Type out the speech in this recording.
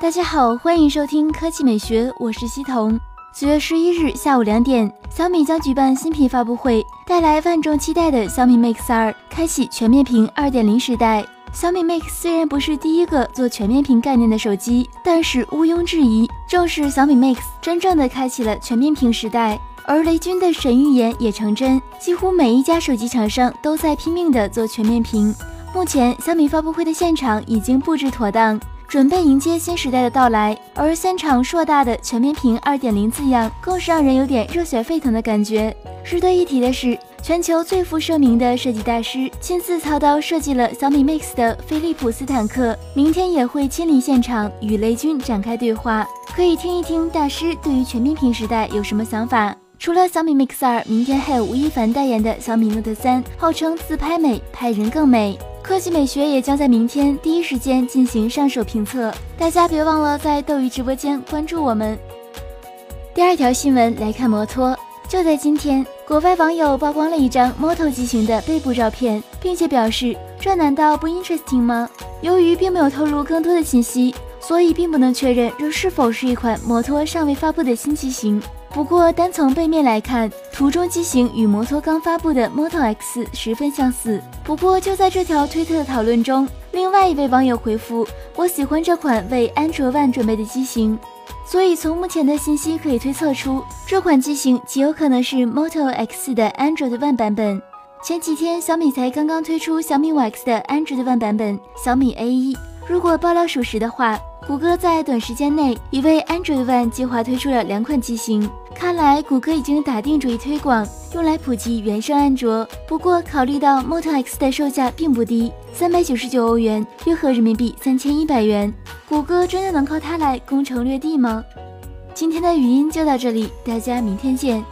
大家好，欢迎收听科技美学，我是西彤。九月十一日下午两点，小米将举办新品发布会，带来万众期待的小米 Mix 二，开启全面屏二点零时代。小米 Mix 虽然不是第一个做全面屏概念的手机，但是毋庸置疑，正是小米 Mix 真正的开启了全面屏时代。而雷军的神预言也成真，几乎每一家手机厂商都在拼命的做全面屏。目前，小米发布会的现场已经布置妥当。准备迎接新时代的到来，而现场硕大的全面屏二点零字样，更是让人有点热血沸腾的感觉。值得一提的是，全球最负盛名的设计大师亲自操刀设计了小米 Mix 的菲利普斯坦克，明天也会亲临现场与雷军展开对话，可以听一听大师对于全面屏时代有什么想法。除了小米 Mix 二，明天还有吴亦凡代言的小米 Note 三，号称自拍美，拍人更美。科技美学也将在明天第一时间进行上手评测，大家别忘了在斗鱼直播间关注我们。第二条新闻来看摩托，就在今天，国外网友曝光了一张 Moto 机型的背部照片，并且表示这难道不 interesting 吗？由于并没有透露更多的信息，所以并不能确认这是否是一款摩托尚未发布的新机型。不过，单从背面来看，图中机型与摩托刚发布的 Moto X 十分相似。不过，就在这条推特的讨论中，另外一位网友回复：“我喜欢这款为安卓 One 准备的机型。”所以，从目前的信息可以推测出，这款机型极有可能是 Moto X 的 Android One 版本。前几天，小米才刚刚推出小米五 X 的 Android One 版本小米 A1。如果爆料属实的话，谷歌在短时间内已为 Android One 计划推出了两款机型。看来谷歌已经打定主意推广，用来普及原生安卓。不过，考虑到 Moto X 的售价并不低，三百九十九欧元，约合人民币三千一百元，谷歌真的能靠它来攻城略地吗？今天的语音就到这里，大家明天见。